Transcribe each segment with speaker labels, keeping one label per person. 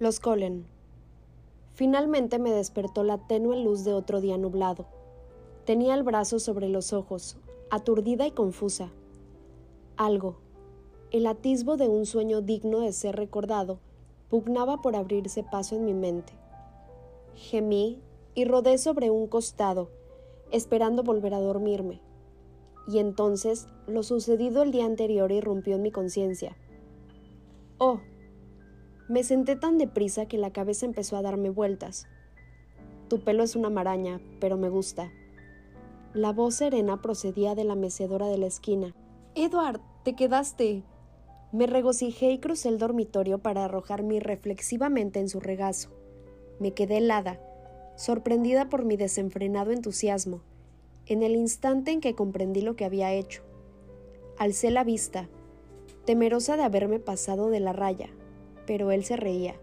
Speaker 1: Los Colen. Finalmente me despertó la tenue luz de otro día nublado. Tenía el brazo sobre los ojos, aturdida y confusa. Algo, el atisbo de un sueño digno de ser recordado, pugnaba por abrirse paso en mi mente. Gemí y rodé sobre un costado, esperando volver a dormirme. Y entonces lo sucedido el día anterior irrumpió en mi conciencia. Oh, me senté tan deprisa que la cabeza empezó a darme vueltas. Tu pelo es una maraña, pero me gusta. La voz serena procedía de la mecedora de la esquina. Edward, te quedaste. Me regocijé y crucé el dormitorio para arrojarme irreflexivamente en su regazo. Me quedé helada, sorprendida por mi desenfrenado entusiasmo, en el instante en que comprendí lo que había hecho. Alcé la vista, temerosa de haberme pasado de la raya, pero él se reía.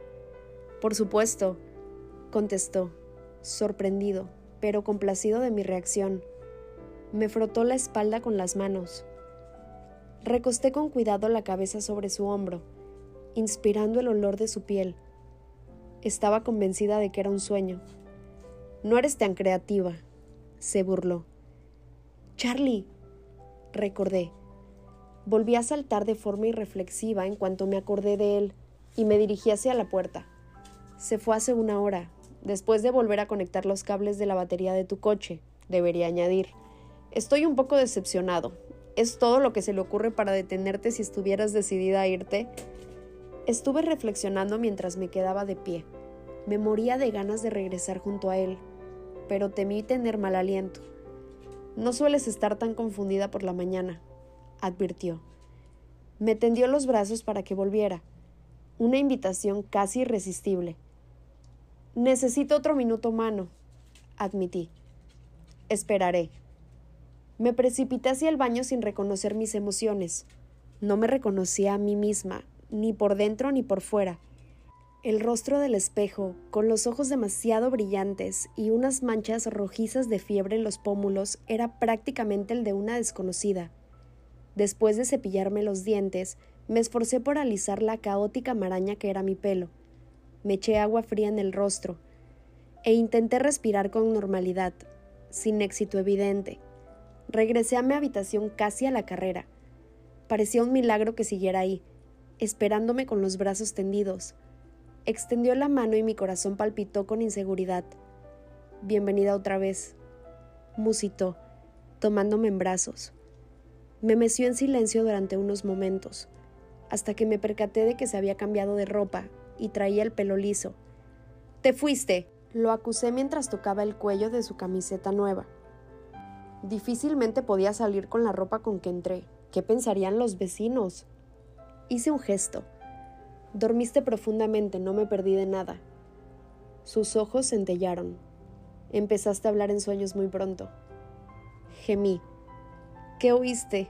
Speaker 1: Por supuesto, contestó, sorprendido, pero complacido de mi reacción. Me frotó la espalda con las manos. Recosté con cuidado la cabeza sobre su hombro, inspirando el olor de su piel. Estaba convencida de que era un sueño. No eres tan creativa, se burló. Charlie, recordé. Volví a saltar de forma irreflexiva en cuanto me acordé de él y me dirigí hacia la puerta. Se fue hace una hora, después de volver a conectar los cables de la batería de tu coche, debería añadir. Estoy un poco decepcionado. ¿Es todo lo que se le ocurre para detenerte si estuvieras decidida a irte? Estuve reflexionando mientras me quedaba de pie. Me moría de ganas de regresar junto a él, pero temí tener mal aliento. No sueles estar tan confundida por la mañana, advirtió. Me tendió los brazos para que volviera una invitación casi irresistible. Necesito otro minuto mano, admití. Esperaré. Me precipité hacia el baño sin reconocer mis emociones. No me reconocía a mí misma, ni por dentro ni por fuera. El rostro del espejo, con los ojos demasiado brillantes y unas manchas rojizas de fiebre en los pómulos, era prácticamente el de una desconocida. Después de cepillarme los dientes, me esforcé por alisar la caótica maraña que era mi pelo. Me eché agua fría en el rostro e intenté respirar con normalidad, sin éxito evidente. Regresé a mi habitación casi a la carrera. Parecía un milagro que siguiera ahí, esperándome con los brazos tendidos. Extendió la mano y mi corazón palpitó con inseguridad. Bienvenida otra vez, musitó, tomándome en brazos. Me meció en silencio durante unos momentos hasta que me percaté de que se había cambiado de ropa y traía el pelo liso. Te fuiste, lo acusé mientras tocaba el cuello de su camiseta nueva. Difícilmente podía salir con la ropa con que entré. ¿Qué pensarían los vecinos? Hice un gesto. Dormiste profundamente, no me perdí de nada. Sus ojos centellaron. Empezaste a hablar en sueños muy pronto. Gemí. ¿Qué oíste?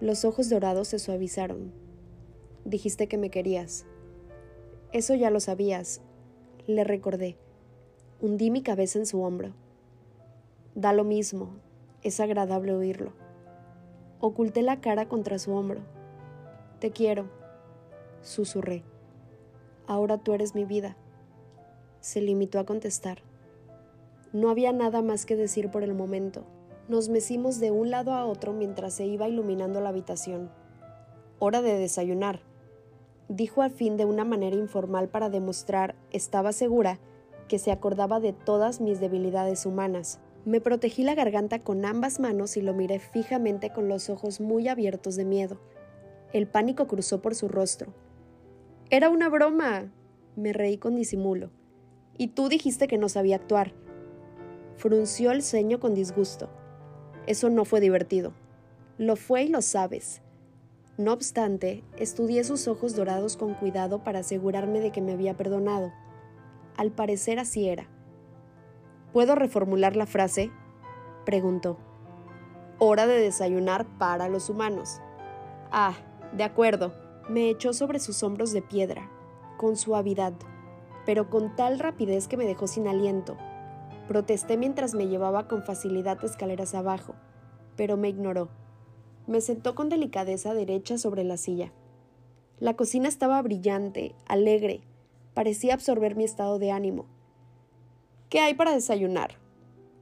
Speaker 1: Los ojos dorados se suavizaron. Dijiste que me querías. Eso ya lo sabías, le recordé. Hundí mi cabeza en su hombro. Da lo mismo, es agradable oírlo. Oculté la cara contra su hombro. Te quiero, susurré. Ahora tú eres mi vida. Se limitó a contestar. No había nada más que decir por el momento. Nos mecimos de un lado a otro mientras se iba iluminando la habitación. Hora de desayunar, dijo al fin de una manera informal para demostrar, estaba segura, que se acordaba de todas mis debilidades humanas. Me protegí la garganta con ambas manos y lo miré fijamente con los ojos muy abiertos de miedo. El pánico cruzó por su rostro. Era una broma. Me reí con disimulo. Y tú dijiste que no sabía actuar. Frunció el ceño con disgusto. Eso no fue divertido. Lo fue y lo sabes. No obstante, estudié sus ojos dorados con cuidado para asegurarme de que me había perdonado. Al parecer así era. ¿Puedo reformular la frase? preguntó. Hora de desayunar para los humanos. Ah, de acuerdo. Me echó sobre sus hombros de piedra, con suavidad, pero con tal rapidez que me dejó sin aliento. Protesté mientras me llevaba con facilidad escaleras abajo, pero me ignoró me sentó con delicadeza derecha sobre la silla. La cocina estaba brillante, alegre. Parecía absorber mi estado de ánimo. ¿Qué hay para desayunar?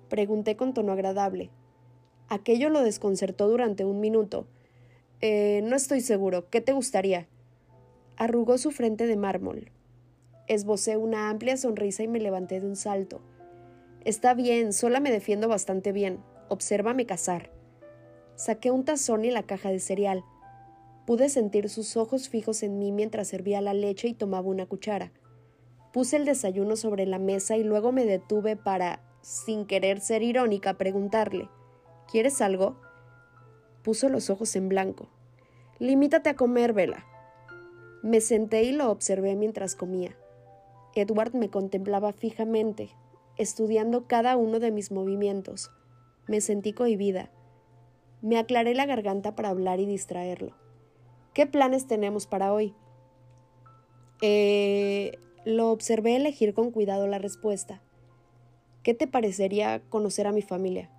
Speaker 1: Pregunté con tono agradable. Aquello lo desconcertó durante un minuto. Eh, no estoy seguro. ¿Qué te gustaría? Arrugó su frente de mármol. Esbocé una amplia sonrisa y me levanté de un salto. Está bien, sola me defiendo bastante bien. Obsérvame cazar. Saqué un tazón y la caja de cereal. Pude sentir sus ojos fijos en mí mientras servía la leche y tomaba una cuchara. Puse el desayuno sobre la mesa y luego me detuve para, sin querer ser irónica, preguntarle ¿Quieres algo? Puso los ojos en blanco. Limítate a comer, Vela. Me senté y lo observé mientras comía. Edward me contemplaba fijamente, estudiando cada uno de mis movimientos. Me sentí cohibida. Me aclaré la garganta para hablar y distraerlo. ¿Qué planes tenemos para hoy? Eh, lo observé elegir con cuidado la respuesta. ¿Qué te parecería conocer a mi familia?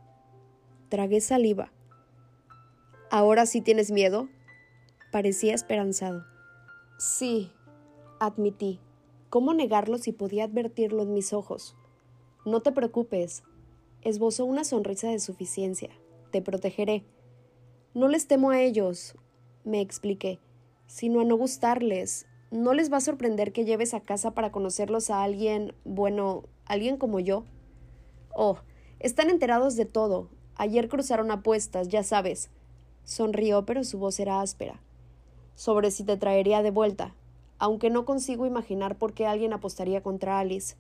Speaker 1: Tragué saliva. ¿Ahora sí tienes miedo? Parecía esperanzado. Sí, admití. ¿Cómo negarlo si podía advertirlo en mis ojos? No te preocupes. Esbozó una sonrisa de suficiencia. Te protegeré. No les temo a ellos, me expliqué, sino a no gustarles. ¿No les va a sorprender que lleves a casa para conocerlos a alguien, bueno, alguien como yo? Oh, están enterados de todo. Ayer cruzaron apuestas, ya sabes. Sonrió, pero su voz era áspera. Sobre si te traería de vuelta, aunque no consigo imaginar por qué alguien apostaría contra Alice.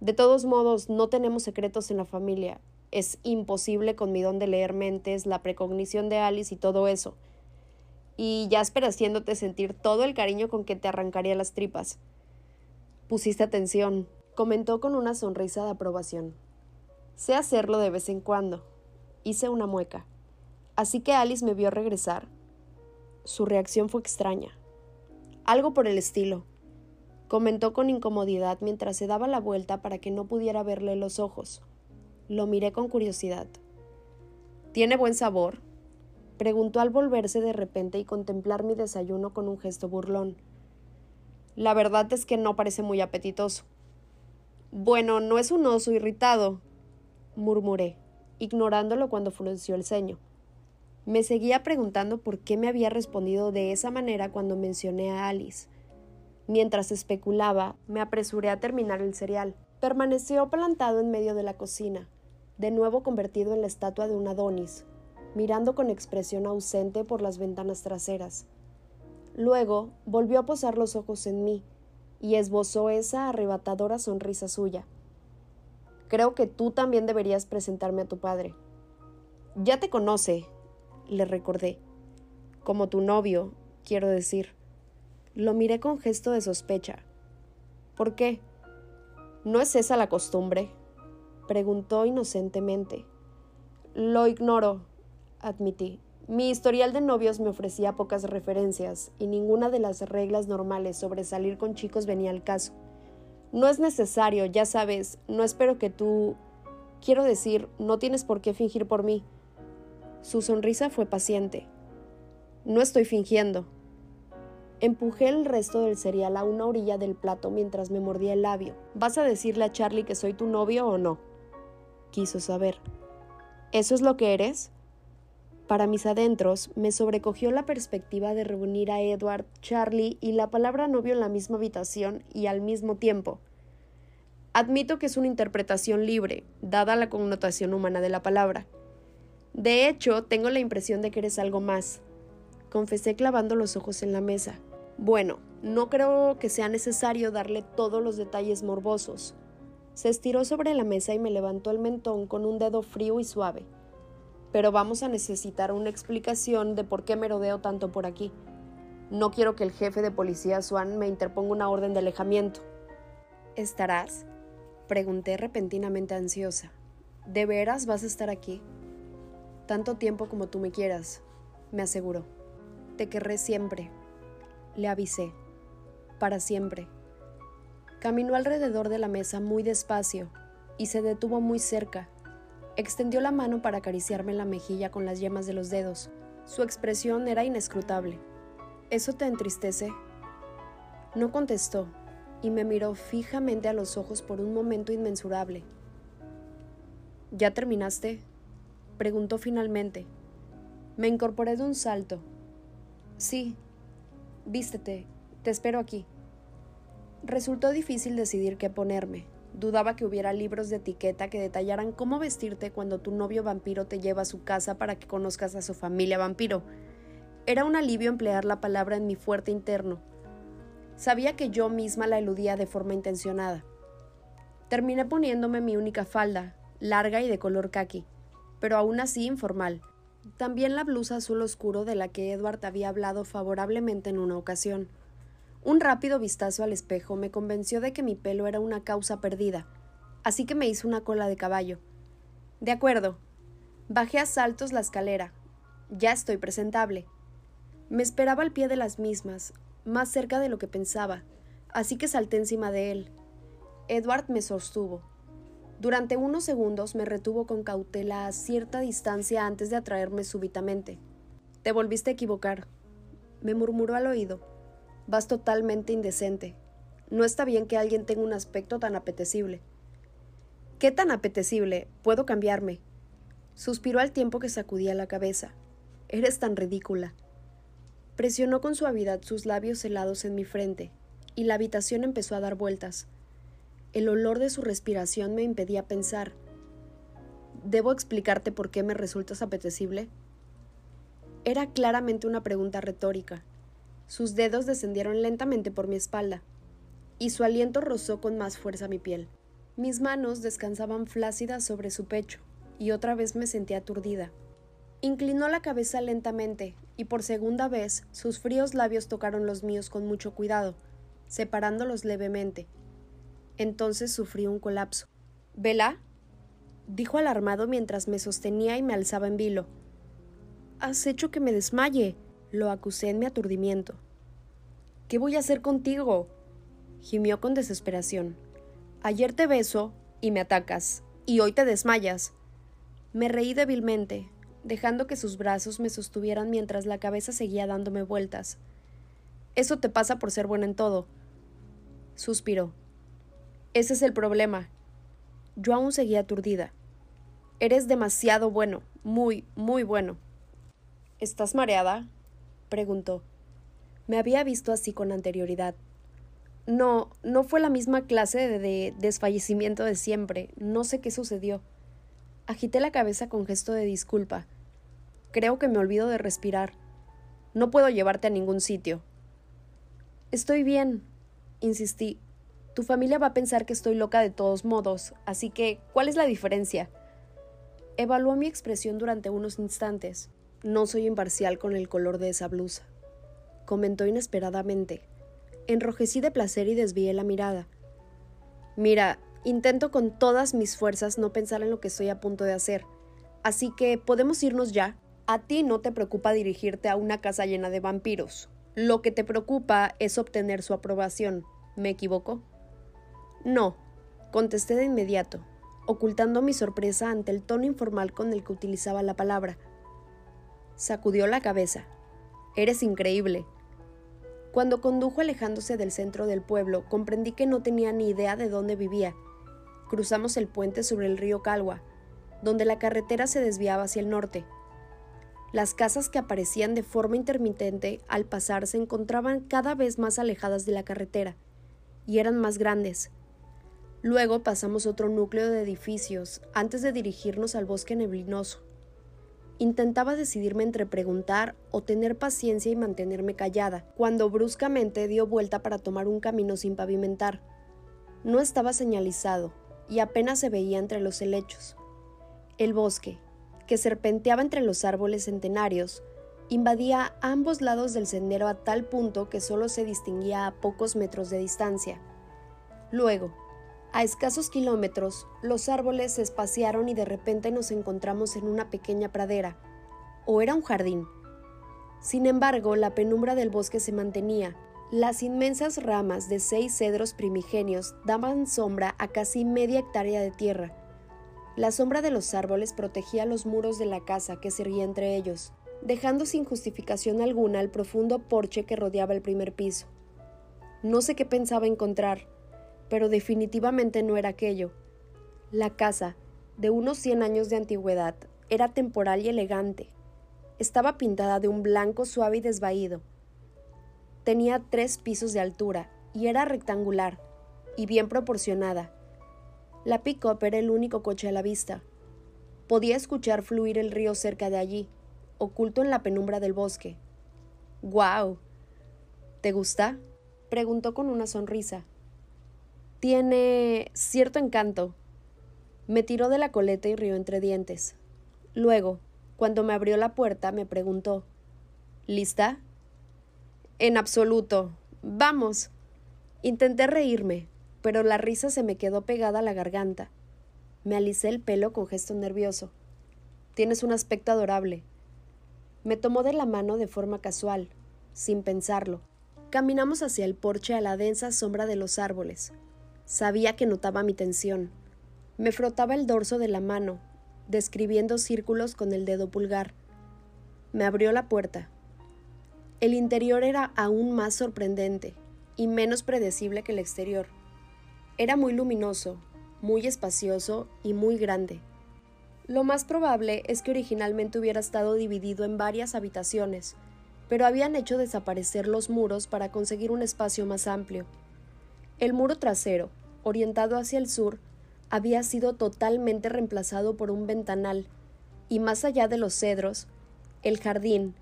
Speaker 1: De todos modos, no tenemos secretos en la familia. Es imposible con mi don de leer mentes, la precognición de Alice y todo eso y Jasper haciéndote sentir todo el cariño con que te arrancaría las tripas. Pusiste atención, comentó con una sonrisa de aprobación. Sé hacerlo de vez en cuando. Hice una mueca. Así que Alice me vio regresar. Su reacción fue extraña. Algo por el estilo. Comentó con incomodidad mientras se daba la vuelta para que no pudiera verle los ojos. Lo miré con curiosidad. ¿Tiene buen sabor? Preguntó al volverse de repente y contemplar mi desayuno con un gesto burlón. La verdad es que no parece muy apetitoso. Bueno, no es un oso irritado, murmuré, ignorándolo cuando frunció el ceño. Me seguía preguntando por qué me había respondido de esa manera cuando mencioné a Alice. Mientras especulaba, me apresuré a terminar el cereal. Permaneció plantado en medio de la cocina, de nuevo convertido en la estatua de un Adonis, mirando con expresión ausente por las ventanas traseras. Luego volvió a posar los ojos en mí y esbozó esa arrebatadora sonrisa suya. Creo que tú también deberías presentarme a tu padre. Ya te conoce, le recordé. Como tu novio, quiero decir. Lo miré con gesto de sospecha. ¿Por qué? ¿No es esa la costumbre? preguntó inocentemente. Lo ignoro, admití. Mi historial de novios me ofrecía pocas referencias y ninguna de las reglas normales sobre salir con chicos venía al caso. No es necesario, ya sabes, no espero que tú... Quiero decir, no tienes por qué fingir por mí. Su sonrisa fue paciente. No estoy fingiendo. Empujé el resto del cereal a una orilla del plato mientras me mordía el labio. ¿Vas a decirle a Charlie que soy tu novio o no? Quiso saber. ¿Eso es lo que eres? Para mis adentros, me sobrecogió la perspectiva de reunir a Edward, Charlie y la palabra novio en la misma habitación y al mismo tiempo. Admito que es una interpretación libre, dada la connotación humana de la palabra. De hecho, tengo la impresión de que eres algo más, confesé clavando los ojos en la mesa. Bueno, no creo que sea necesario darle todos los detalles morbosos. Se estiró sobre la mesa y me levantó el mentón con un dedo frío y suave pero vamos a necesitar una explicación de por qué me rodeo tanto por aquí. No quiero que el jefe de policía Swan me interponga una orden de alejamiento. ¿Estarás? Pregunté repentinamente ansiosa. ¿De veras vas a estar aquí? Tanto tiempo como tú me quieras, me aseguró. Te querré siempre, le avisé. Para siempre. Caminó alrededor de la mesa muy despacio y se detuvo muy cerca, Extendió la mano para acariciarme la mejilla con las yemas de los dedos. Su expresión era inescrutable. ¿Eso te entristece? No contestó. y me miró fijamente a los ojos por un momento inmensurable. ¿Ya terminaste? preguntó finalmente. Me incorporé de un salto. Sí. Vístete. Te espero aquí. Resultó difícil decidir qué ponerme. Dudaba que hubiera libros de etiqueta que detallaran cómo vestirte cuando tu novio vampiro te lleva a su casa para que conozcas a su familia vampiro. Era un alivio emplear la palabra en mi fuerte interno. Sabía que yo misma la eludía de forma intencionada. Terminé poniéndome mi única falda, larga y de color khaki, pero aún así informal. También la blusa azul oscuro de la que Edward había hablado favorablemente en una ocasión. Un rápido vistazo al espejo me convenció de que mi pelo era una causa perdida, así que me hice una cola de caballo. De acuerdo. Bajé a saltos la escalera. Ya estoy presentable. Me esperaba al pie de las mismas, más cerca de lo que pensaba, así que salté encima de él. Edward me sostuvo. Durante unos segundos me retuvo con cautela a cierta distancia antes de atraerme súbitamente. Te volviste a equivocar, me murmuró al oído. Vas totalmente indecente. No está bien que alguien tenga un aspecto tan apetecible. ¿Qué tan apetecible? Puedo cambiarme. Suspiró al tiempo que sacudía la cabeza. Eres tan ridícula. Presionó con suavidad sus labios helados en mi frente, y la habitación empezó a dar vueltas. El olor de su respiración me impedía pensar. ¿Debo explicarte por qué me resultas apetecible? Era claramente una pregunta retórica, sus dedos descendieron lentamente por mi espalda, y su aliento rozó con más fuerza mi piel. Mis manos descansaban flácidas sobre su pecho, y otra vez me sentí aturdida. Inclinó la cabeza lentamente, y por segunda vez sus fríos labios tocaron los míos con mucho cuidado, separándolos levemente. Entonces sufrí un colapso. ¿Vela? dijo alarmado mientras me sostenía y me alzaba en vilo. Has hecho que me desmaye. Lo acusé en mi aturdimiento. ¿Qué voy a hacer contigo? gimió con desesperación. Ayer te beso y me atacas, y hoy te desmayas. Me reí débilmente, dejando que sus brazos me sostuvieran mientras la cabeza seguía dándome vueltas. Eso te pasa por ser buena en todo. Suspiró. Ese es el problema. Yo aún seguía aturdida. Eres demasiado bueno, muy, muy bueno. ¿Estás mareada? preguntó. Me había visto así con anterioridad. No, no fue la misma clase de, desfallecimiento de siempre. No sé qué sucedió. Agité la cabeza con gesto de disculpa. Creo que me olvido de respirar. No puedo llevarte a ningún sitio. Estoy bien, insistí. Tu familia va a pensar que estoy loca de todos modos, así que, ¿cuál es la diferencia? Evaluó mi expresión durante unos instantes. No soy imparcial con el color de esa blusa, comentó inesperadamente. Enrojecí de placer y desvié la mirada. Mira, intento con todas mis fuerzas no pensar en lo que estoy a punto de hacer, así que podemos irnos ya. A ti no te preocupa dirigirte a una casa llena de vampiros. Lo que te preocupa es obtener su aprobación. ¿Me equivoco? No, contesté de inmediato, ocultando mi sorpresa ante el tono informal con el que utilizaba la palabra. Sacudió la cabeza. Eres increíble. Cuando condujo alejándose del centro del pueblo, comprendí que no tenía ni idea de dónde vivía. Cruzamos el puente sobre el río Calwa, donde la carretera se desviaba hacia el norte. Las casas que aparecían de forma intermitente al pasar se encontraban cada vez más alejadas de la carretera, y eran más grandes. Luego pasamos otro núcleo de edificios antes de dirigirnos al bosque neblinoso. Intentaba decidirme entre preguntar o tener paciencia y mantenerme callada, cuando bruscamente dio vuelta para tomar un camino sin pavimentar. No estaba señalizado, y apenas se veía entre los helechos. El bosque, que serpenteaba entre los árboles centenarios, invadía ambos lados del sendero a tal punto que solo se distinguía a pocos metros de distancia. Luego, a escasos kilómetros, los árboles se espaciaron y de repente nos encontramos en una pequeña pradera, o era un jardín. Sin embargo, la penumbra del bosque se mantenía. Las inmensas ramas de seis cedros primigenios daban sombra a casi media hectárea de tierra. La sombra de los árboles protegía los muros de la casa que se erguía entre ellos, dejando sin justificación alguna el profundo porche que rodeaba el primer piso. No sé qué pensaba encontrar, pero definitivamente no era aquello. La casa, de unos cien años de antigüedad, era temporal y elegante. Estaba pintada de un blanco suave y desvaído. Tenía tres pisos de altura y era rectangular y bien proporcionada. La pick-up era el único coche a la vista. Podía escuchar fluir el río cerca de allí, oculto en la penumbra del bosque. ¡Guau! ¿Te gusta? preguntó con una sonrisa. Tiene cierto encanto. Me tiró de la coleta y rió entre dientes. Luego, cuando me abrió la puerta, me preguntó ¿Lista? En absoluto. Vamos. Intenté reírme, pero la risa se me quedó pegada a la garganta. Me alicé el pelo con gesto nervioso. Tienes un aspecto adorable. Me tomó de la mano de forma casual, sin pensarlo. Caminamos hacia el porche a la densa sombra de los árboles. Sabía que notaba mi tensión. Me frotaba el dorso de la mano, describiendo círculos con el dedo pulgar. Me abrió la puerta. El interior era aún más sorprendente y menos predecible que el exterior. Era muy luminoso, muy espacioso y muy grande. Lo más probable es que originalmente hubiera estado dividido en varias habitaciones, pero habían hecho desaparecer los muros para conseguir un espacio más amplio. El muro trasero, orientado hacia el sur, había sido totalmente reemplazado por un ventanal, y más allá de los cedros, el jardín,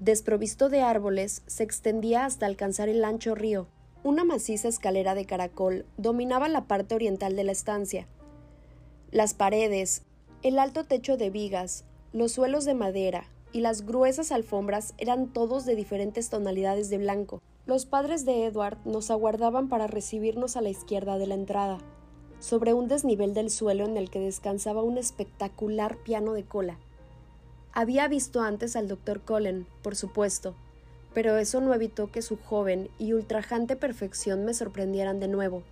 Speaker 1: desprovisto de árboles, se extendía hasta alcanzar el ancho río. Una maciza escalera de caracol dominaba la parte oriental de la estancia. Las paredes, el alto techo de vigas, los suelos de madera y las gruesas alfombras eran todos de diferentes tonalidades de blanco. Los padres de Edward nos aguardaban para recibirnos a la izquierda de la entrada, sobre un desnivel del suelo en el que descansaba un espectacular piano de cola. Había visto antes al doctor Cullen, por supuesto, pero eso no evitó que su joven y ultrajante perfección me sorprendieran de nuevo.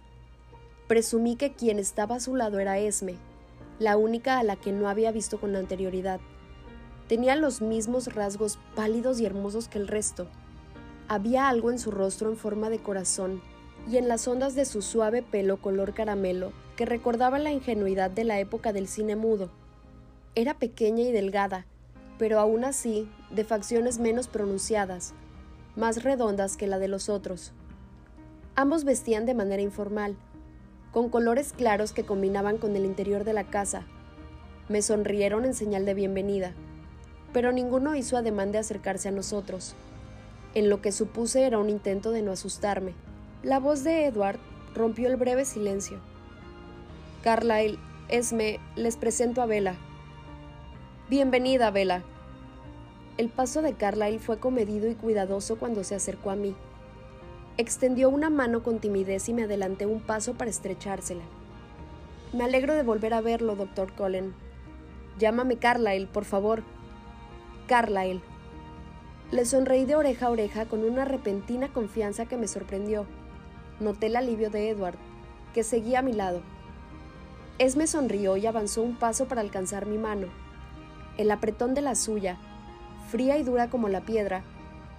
Speaker 1: Presumí que quien estaba a su lado era Esme, la única a la que no había visto con anterioridad. Tenía los mismos rasgos pálidos y hermosos que el resto. Había algo en su rostro en forma de corazón y en las ondas de su suave pelo color caramelo que recordaba la ingenuidad de la época del cine mudo. Era pequeña y delgada, pero aún así de facciones menos pronunciadas, más redondas que la de los otros. Ambos vestían de manera informal, con colores claros que combinaban con el interior de la casa. Me sonrieron en señal de bienvenida, pero ninguno hizo ademán de acercarse a nosotros, en lo que supuse era un intento de no asustarme. La voz de Edward rompió el breve silencio. Carlyle, Esme, les presento a Bella. Bienvenida, Bella, el paso de Carlyle fue comedido y cuidadoso cuando se acercó a mí. Extendió una mano con timidez y me adelanté un paso para estrechársela. Me alegro de volver a verlo, doctor Cullen. Llámame Carlyle, por favor. Carlyle. Le sonreí de oreja a oreja con una repentina confianza que me sorprendió. Noté el alivio de Edward, que seguía a mi lado. Esme sonrió y avanzó un paso para alcanzar mi mano. El apretón de la suya fría y dura como la piedra,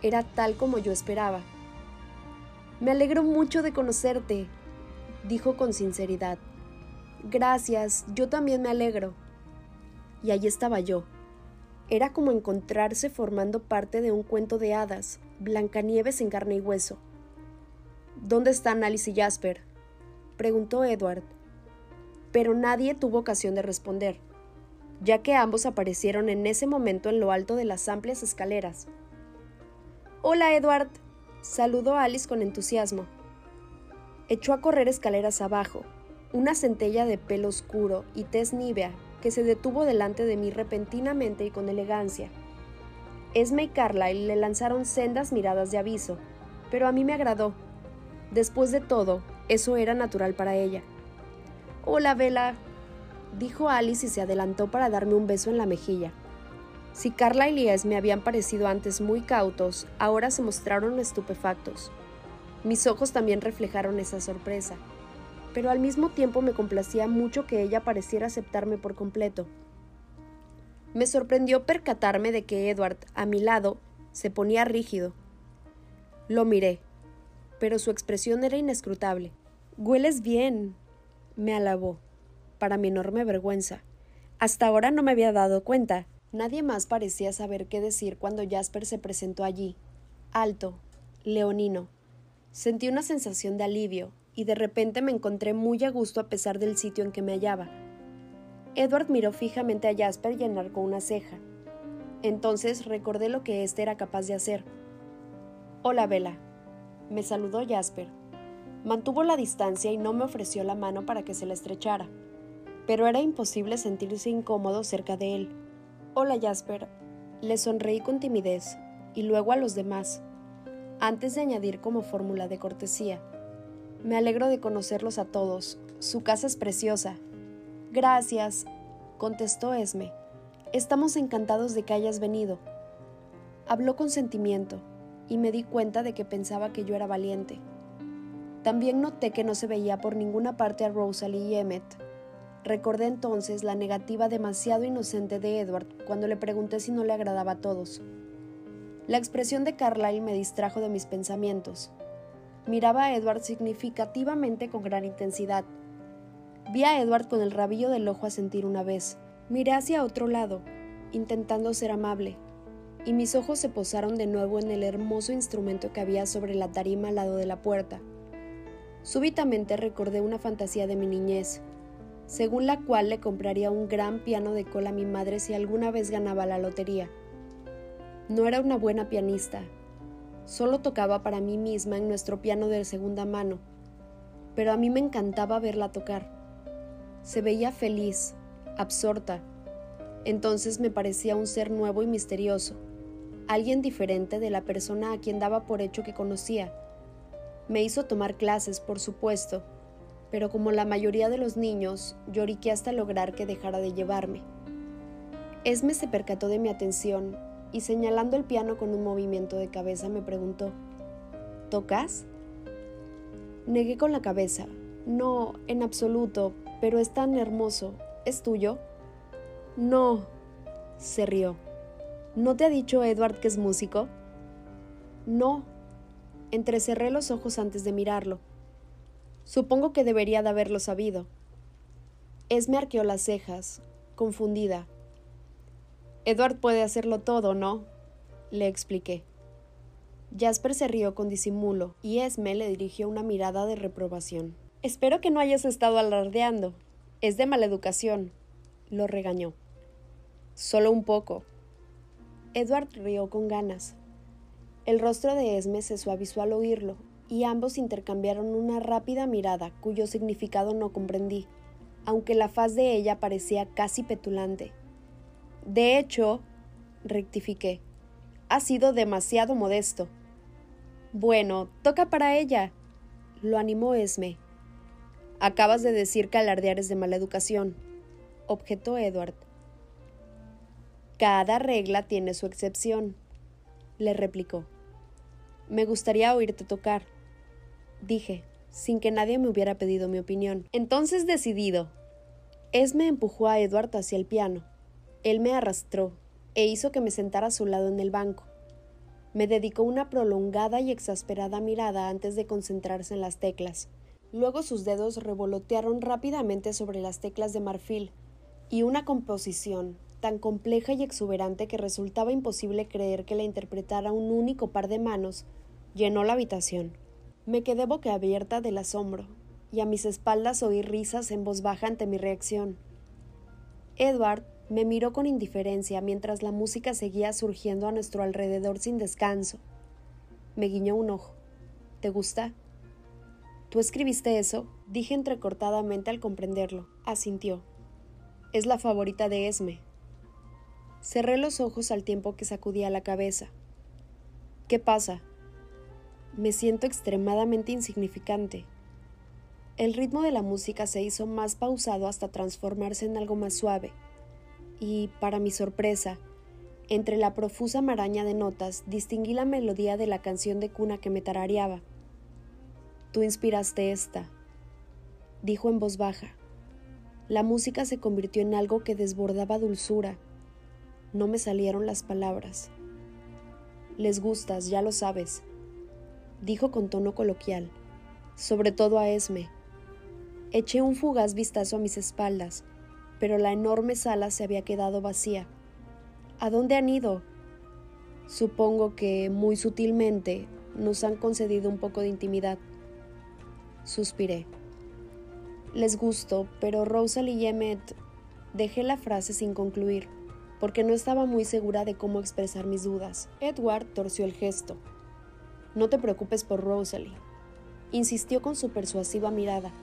Speaker 1: era tal como yo esperaba. Me alegro mucho de conocerte, dijo con sinceridad. Gracias, yo también me alegro. Y allí estaba yo. Era como encontrarse formando parte de un cuento de hadas, Blancanieves en carne y hueso. ¿Dónde están Alice y Jasper? preguntó Edward. Pero nadie tuvo ocasión de responder ya que ambos aparecieron en ese momento en lo alto de las amplias escaleras. Hola, Edward, saludó Alice con entusiasmo. Echó a correr escaleras abajo, una centella de pelo oscuro y tez nívea que se detuvo delante de mí repentinamente y con elegancia. Esme y Carlyle le lanzaron sendas miradas de aviso, pero a mí me agradó. Después de todo, eso era natural para ella. Hola, Vela, dijo Alice y se adelantó para darme un beso en la mejilla. Si Carla y Lies me habían parecido antes muy cautos, ahora se mostraron estupefactos. Mis ojos también reflejaron esa sorpresa, pero al mismo tiempo me complacía mucho que ella pareciera aceptarme por completo. Me sorprendió percatarme de que Edward, a mi lado, se ponía rígido. Lo miré, pero su expresión era inescrutable. Hueles bien, me alabó, para mi enorme vergüenza. Hasta ahora no me había dado cuenta. Nadie más parecía saber qué decir cuando Jasper se presentó allí, alto, leonino. Sentí una sensación de alivio, y de repente me encontré muy a gusto a pesar del sitio en que me hallaba. Edward miró fijamente a Jasper y enarcó una ceja. Entonces recordé lo que éste era capaz de hacer. Hola, Vela. Me saludó Jasper. Mantuvo la distancia y no me ofreció la mano para que se la estrechara, pero era imposible sentirse incómodo cerca de él. Hola, Jasper. Le sonreí con timidez y luego a los demás, antes de añadir como fórmula de cortesía. Me alegro de conocerlos a todos. Su casa es preciosa. Gracias, contestó Esme. Estamos encantados de que hayas venido. Habló con sentimiento, y me di cuenta de que pensaba que yo era valiente. También noté que no se veía por ninguna parte a Rosalie y Emmet. Recordé entonces la negativa demasiado inocente de Edward cuando le pregunté si no le agradaba a todos. La expresión de Carlyle me distrajo de mis pensamientos. Miraba a Edward significativamente con gran intensidad. Vi a Edward con el rabillo del ojo a sentir una vez. Miré hacia otro lado, intentando ser amable, y mis ojos se posaron de nuevo en el hermoso instrumento que había sobre la tarima al lado de la puerta. Súbitamente recordé una fantasía de mi niñez, según la cual le compraría un gran piano de cola a mi madre si alguna vez ganaba la lotería. No era una buena pianista, Solo tocaba para mí misma en nuestro piano de segunda mano, pero a mí me encantaba verla tocar. Se veía feliz, absorta. Entonces me parecía un ser nuevo y misterioso, alguien diferente de la persona a quien daba por hecho que conocía. Me hizo tomar clases, por supuesto, pero como la mayoría de los niños, lloriqué hasta lograr que dejara de llevarme. Esme se percató de mi atención y señalando el piano con un movimiento de cabeza me preguntó, ¿Tocas? Negué con la cabeza. No, en absoluto, pero es tan hermoso. ¿Es tuyo? No, se rió. ¿No te ha dicho Edward que es músico? No. Entrecerré los ojos antes de mirarlo. Supongo que debería de haberlo sabido. Esme arqueó las cejas, confundida. Edward puede hacerlo todo, ¿no? Le expliqué. Jasper se rió con disimulo y Esme le dirigió una mirada de reprobación. Espero que no hayas estado alardeando. Es de mala educación. Lo regañó. Solo un poco. Edward rió con ganas. El rostro de Esme se suavizó al oírlo, y ambos intercambiaron una rápida mirada cuyo significado no comprendí, aunque la faz de ella parecía casi petulante. De hecho, rectifiqué, ha sido demasiado modesto. Bueno, toca para ella, lo animó Esme. Acabas de decir que alardear es de mala educación, objetó Edward. Cada regla tiene su excepción, le replicó. Me gustaría oírte tocar, dije, sin que nadie me hubiera pedido mi opinión. Entonces decidido. Esme empujó a Edward hacia el piano. Él me arrastró e hizo que me sentara a su lado en el banco. Me dedicó una prolongada y exasperada mirada antes de concentrarse en las teclas. Luego sus dedos revolotearon rápidamente sobre las teclas de marfil, y una composición tan compleja y exuberante que resultaba imposible creer que la interpretara un único par de manos llenó la habitación. Me quedé boquiabierta del asombro, y a mis espaldas oí risas en voz baja ante mi reacción. Edward me miró con indiferencia mientras la música seguía surgiendo a nuestro alrededor sin descanso. Me guiñó un ojo. ¿Te gusta? ¿Tú escribiste eso? Dije entrecortadamente al comprenderlo. Asintió. Es la favorita de Esme. Cerré los ojos al tiempo que sacudía la cabeza. ¿Qué pasa? Me siento extremadamente insignificante. El ritmo de la música se hizo más pausado hasta transformarse en algo más suave y, para mi sorpresa, entre la profusa maraña de notas distinguí la melodía de la canción de cuna que me tarareaba. Tú inspiraste esta, dijo en voz baja. La música se convirtió en algo que desbordaba dulzura. No me salieron las palabras. Les gustas, ya lo sabes. dijo con tono coloquial, sobre todo a Esme. Eché un fugaz vistazo a mis espaldas, pero la enorme sala se había quedado vacía. ¿A dónde han ido? Supongo que, muy sutilmente, nos han concedido un poco de intimidad. Suspiré. Les gusto, pero Rosalie y Emmet... Dejé la frase sin concluir, porque no estaba muy segura de cómo expresar mis dudas. Edward torció el gesto. No te preocupes por Rosalie. Insistió con su persuasiva mirada.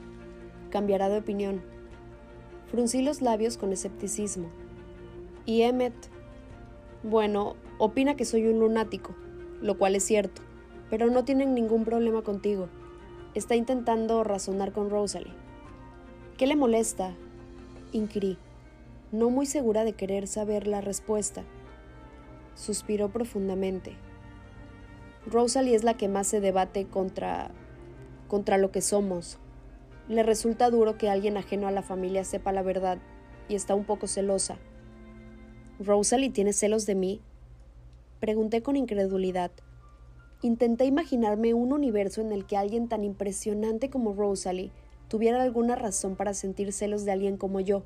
Speaker 1: Cambiará de opinión. Fruncí los labios con escepticismo. Y Emmet, bueno, opina que soy un lunático, lo cual es cierto, pero no tienen ningún problema contigo. Está intentando razonar con Rosalie. ¿Qué le molesta? inquirí, no muy segura de querer saber la respuesta. Suspiró profundamente. Rosalie es la que más se debate contra contra lo que somos. Le resulta duro que alguien ajeno a la familia sepa la verdad y está un poco celosa. ¿Rosalie tiene celos de mí? Pregunté con incredulidad. Intenté imaginarme un universo en el que alguien tan impresionante como Rosalie tuviera alguna razón para sentir celos de alguien como yo.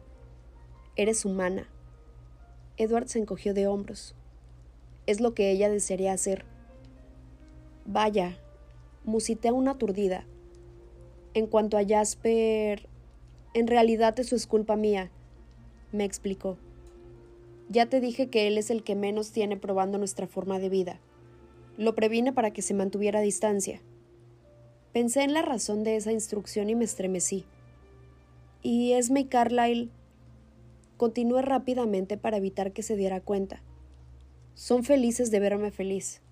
Speaker 1: Eres humana. Edward se encogió de hombros. Es lo que ella desearía hacer. Vaya, musité una aturdida. En cuanto a Jasper, en realidad eso es culpa mía, me explicó. Ya te dije que él es el que menos tiene probando nuestra forma de vida. Lo previne para que se mantuviera a distancia. Pensé en la razón de esa instrucción y me estremecí. ¿Y Esme y Carlyle? Continué rápidamente para evitar que se diera cuenta. Son felices de verme feliz.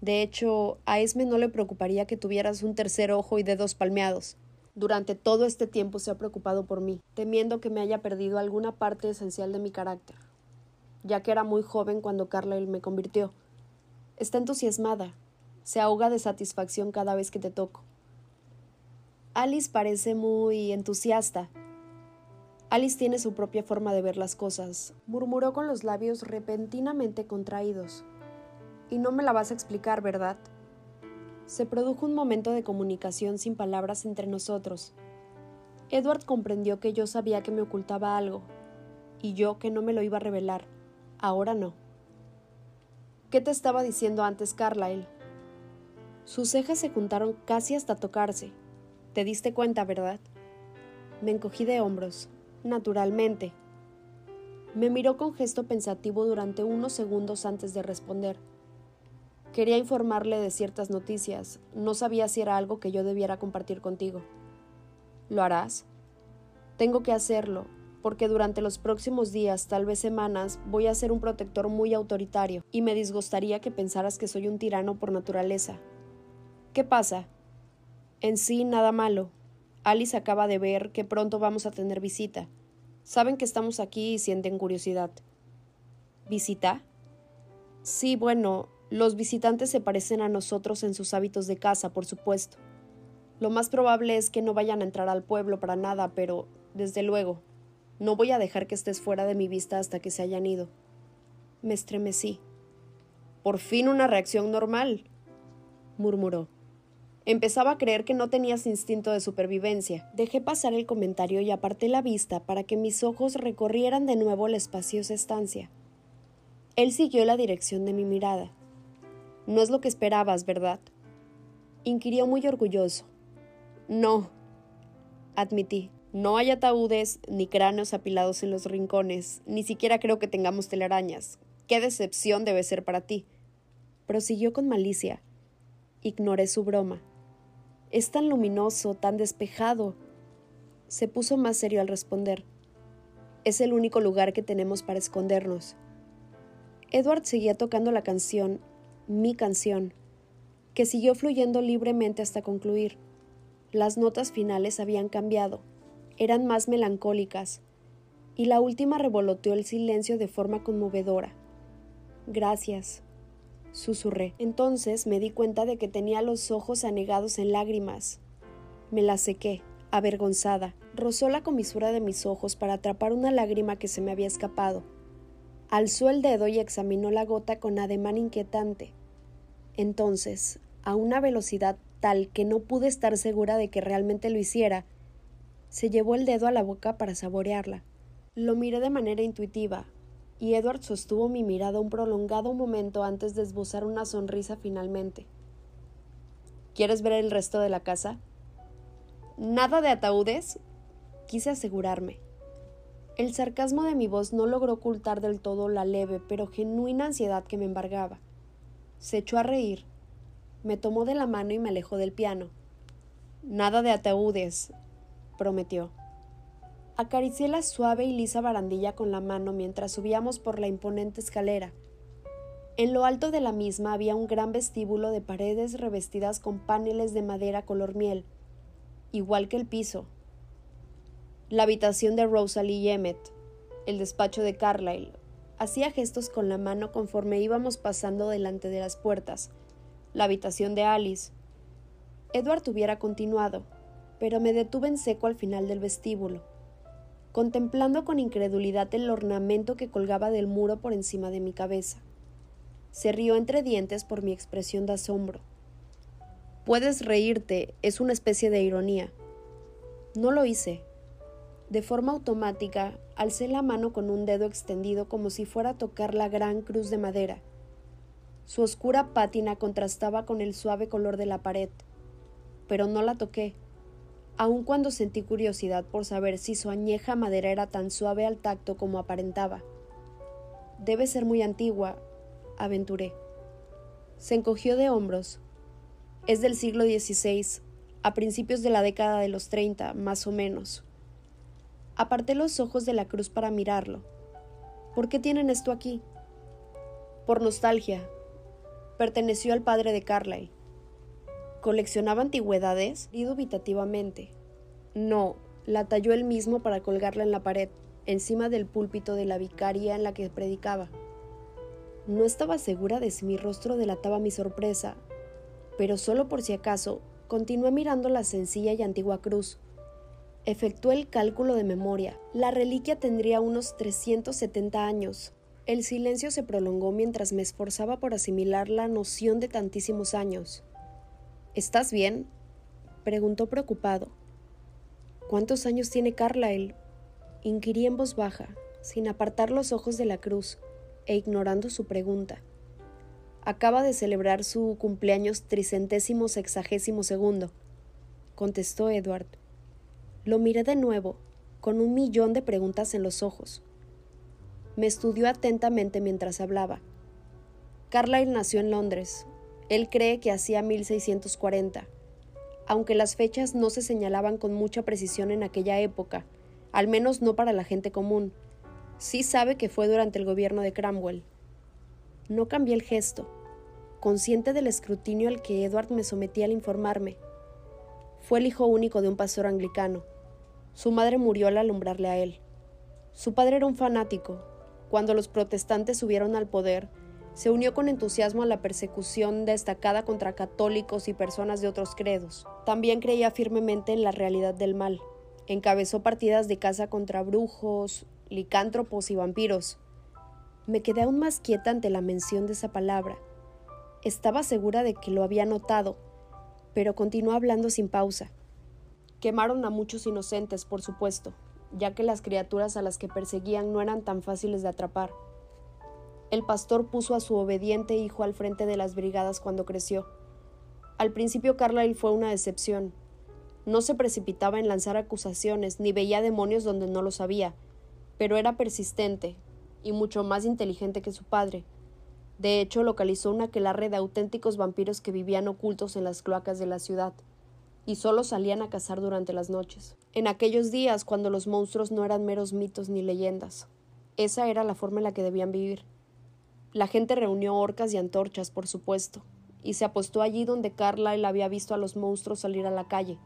Speaker 1: De hecho, a Esme no le preocuparía que tuvieras un tercer ojo y dedos palmeados. Durante todo este tiempo se ha preocupado por mí, temiendo que me haya perdido alguna parte esencial de mi carácter, ya que era muy joven cuando Carlyle me convirtió. Está entusiasmada, se ahoga de satisfacción cada vez que te toco. Alice parece muy entusiasta. Alice tiene su propia forma de ver las cosas, murmuró con los labios repentinamente contraídos. Y no me la vas a explicar, ¿verdad? Se produjo un momento de comunicación sin palabras entre nosotros. Edward comprendió que yo sabía que me ocultaba algo, y yo que no me lo iba a revelar. Ahora no. ¿Qué te estaba diciendo antes, Carlyle? Sus cejas se juntaron casi hasta tocarse. Te diste cuenta, ¿verdad? Me encogí de hombros. Naturalmente. Me miró con gesto pensativo durante unos segundos antes de responder. Quería informarle de ciertas noticias. No sabía si era algo que yo debiera compartir contigo. ¿Lo harás? Tengo que hacerlo, porque durante los próximos días, tal vez semanas, voy a ser un protector muy autoritario, y me disgustaría que pensaras que soy un tirano por naturaleza. ¿Qué pasa? En sí, nada malo. Alice acaba de ver que pronto vamos a tener visita. Saben que estamos aquí y sienten curiosidad. ¿Visita? Sí, bueno, los visitantes se parecen a nosotros en sus hábitos de casa, por supuesto. Lo más probable es que no vayan a entrar al pueblo para nada, pero, desde luego, no voy a dejar que estés fuera de mi vista hasta que se hayan ido. Me estremecí. Por fin una reacción normal, murmuró. Empezaba a creer que no tenías instinto de supervivencia. Dejé pasar el comentario y aparté la vista para que mis ojos recorrieran de nuevo la espaciosa estancia. Él siguió la dirección de mi mirada. No es lo que esperabas, ¿verdad? Inquirió muy orgulloso. No, admití. No hay ataúdes ni cráneos apilados en los rincones, ni siquiera creo que tengamos telarañas. Qué decepción debe ser para ti. Prosiguió con malicia. Ignoré su broma. Es tan luminoso, tan despejado. Se puso más serio al responder. Es el único lugar que tenemos para escondernos. Edward seguía tocando la canción mi canción, que siguió fluyendo libremente hasta concluir. Las notas finales habían cambiado, eran más melancólicas, y la última revoloteó el silencio de forma conmovedora. Gracias, susurré. Entonces me di cuenta de que tenía los ojos anegados en lágrimas. Me las sequé, avergonzada. Rozó la comisura de mis ojos para atrapar una lágrima que se me había escapado. Alzó el dedo y examinó la gota con ademán inquietante. Entonces, a una velocidad tal que no pude estar segura de que realmente lo hiciera, se llevó el dedo a la boca para saborearla. Lo miré de manera intuitiva, y Edward sostuvo mi mirada un prolongado momento antes de esbozar una sonrisa finalmente. ¿Quieres ver el resto de la casa? ¿Nada de ataúdes? Quise asegurarme. El sarcasmo de mi voz no logró ocultar del todo la leve pero genuina ansiedad que me embargaba. Se echó a reír. Me tomó de la mano y me alejó del piano. Nada de ataúdes, prometió. Acaricié la suave y lisa barandilla con la mano mientras subíamos por la imponente escalera. En lo alto de la misma había un gran vestíbulo de paredes revestidas con paneles de madera color miel, igual que el piso. La habitación de Rosalie Emmett, el despacho de Carlyle. Hacía gestos con la mano conforme íbamos pasando delante de las puertas. La habitación de Alice. Edward hubiera continuado, pero me detuve en seco al final del vestíbulo contemplando con incredulidad el ornamento que colgaba del muro por encima de mi cabeza. Se rió entre dientes por mi expresión de asombro. Puedes reírte, es una especie de ironía. No lo hice. De forma automática, alcé la mano con un dedo extendido como si fuera a tocar la gran cruz de madera. Su oscura pátina contrastaba con el suave color de la pared, pero no la toqué aun cuando sentí curiosidad por saber si su añeja madera era tan suave al tacto como aparentaba. Debe ser muy antigua, aventuré. Se encogió de hombros. Es del siglo XVI, a principios de la década de los treinta, más o menos. Aparté los ojos de la cruz para mirarlo. ¿Por qué tienen esto aquí? Por nostalgia. Perteneció al padre de Carlyle. ¿Coleccionaba antigüedades? Y dubitativamente. No, la talló él mismo para colgarla en la pared, encima del púlpito de la vicaría en la que predicaba. No estaba segura de si mi rostro delataba mi sorpresa, pero solo por si acaso continué mirando la sencilla y antigua cruz. Efectué el cálculo de memoria. La reliquia tendría unos 370 años. El silencio se prolongó mientras me esforzaba por asimilar la noción de tantísimos años. ¿Estás bien? preguntó preocupado. ¿Cuántos años tiene Carlyle? Inquirí en voz baja, sin apartar los ojos de la cruz e ignorando su pregunta. Acaba de celebrar su cumpleaños tricentésimo sexagésimo segundo, contestó Edward. Lo miré de nuevo, con un millón de preguntas en los ojos. Me estudió atentamente mientras hablaba. Carlyle nació en Londres, él cree que hacía 1640, aunque las fechas no se señalaban con mucha precisión en aquella época, al menos no para la gente común. Sí sabe que fue durante el gobierno de Cromwell. No cambié el gesto, consciente del escrutinio al que Edward me sometía al informarme. Fue el hijo único de un pastor anglicano. Su madre murió al alumbrarle a él. Su padre era un fanático. Cuando los protestantes subieron al poder, se unió con entusiasmo a la persecución destacada contra católicos y personas de otros credos. También creía firmemente en la realidad del mal. Encabezó partidas de caza contra brujos, licántropos y vampiros. Me quedé aún más quieta ante la mención de esa palabra. Estaba segura de que lo había notado, pero continuó hablando sin pausa. Quemaron a muchos inocentes, por supuesto, ya que las criaturas a las que perseguían no eran tan fáciles de atrapar. El pastor puso a su obediente hijo al frente de las brigadas cuando creció. Al principio Carlyle fue una decepción. No se precipitaba en lanzar acusaciones ni veía demonios donde no los había, pero era persistente y mucho más inteligente que su padre. De hecho, localizó una aquelarre de auténticos vampiros que vivían ocultos en las cloacas de la ciudad y solo salían a cazar durante las noches. En aquellos días, cuando los monstruos no eran meros mitos ni leyendas, esa era la forma en la que debían vivir. La gente reunió orcas y antorchas, por supuesto, y se apostó allí donde Carlyle había visto a los monstruos salir a la calle.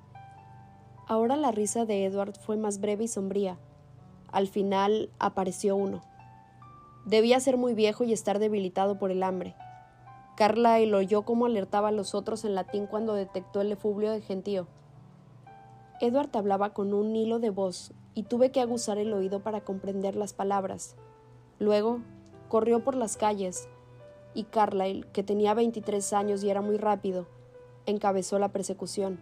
Speaker 1: Ahora la risa de Edward fue más breve y sombría. Al final apareció uno. Debía ser muy viejo y estar debilitado por el hambre. Carlyle oyó cómo alertaba a los otros en latín cuando detectó el efluvio de gentío. Edward hablaba con un hilo de voz y tuve que aguzar el oído para comprender las palabras. Luego corrió por las calles, y Carlyle, que tenía 23 años y era muy rápido, encabezó la persecución.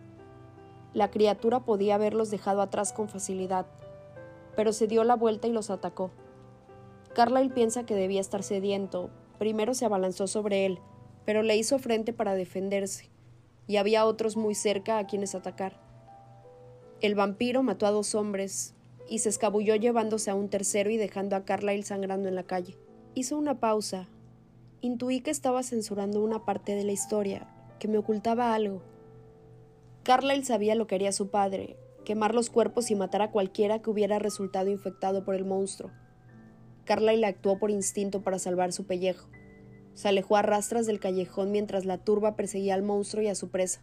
Speaker 1: La criatura podía haberlos dejado atrás con facilidad, pero se dio la vuelta y los atacó. Carlyle piensa que debía estar sediento. Primero se abalanzó sobre él, pero le hizo frente para defenderse, y había otros muy cerca a quienes atacar. El vampiro mató a dos hombres y se escabulló llevándose a un tercero y dejando a Carlyle sangrando en la calle. Hizo una pausa. Intuí que estaba censurando una parte de la historia, que me ocultaba algo. Carlyle sabía lo que haría su padre, quemar los cuerpos y matar a cualquiera que hubiera resultado infectado por el monstruo. Carlyle actuó por instinto para salvar su pellejo. Se alejó a rastras del callejón mientras la turba perseguía al monstruo y a su presa.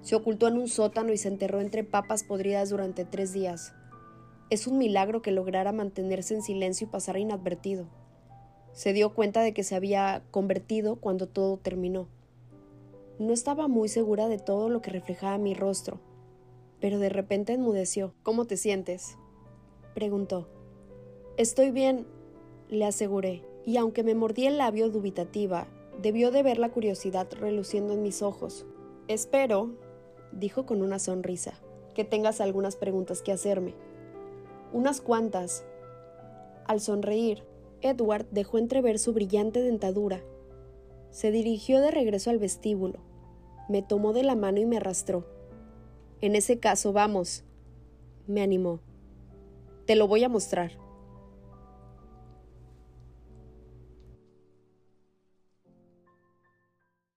Speaker 1: Se ocultó en un sótano y se enterró entre papas podridas durante tres días. Es un milagro que lograra mantenerse en silencio y pasar inadvertido. Se dio cuenta de que se había convertido cuando todo terminó. No estaba muy segura de todo lo que reflejaba mi rostro, pero de repente enmudeció. ¿Cómo te sientes? preguntó. Estoy bien, le aseguré, y aunque me mordí el labio dubitativa, debió de ver la curiosidad reluciendo en mis ojos. Espero, dijo con una sonrisa, que tengas algunas preguntas que hacerme. Unas cuantas. Al sonreír, Edward dejó entrever su brillante dentadura. Se dirigió de regreso al vestíbulo. Me tomó de la mano y me arrastró. En ese caso, vamos, me animó. Te lo voy a mostrar.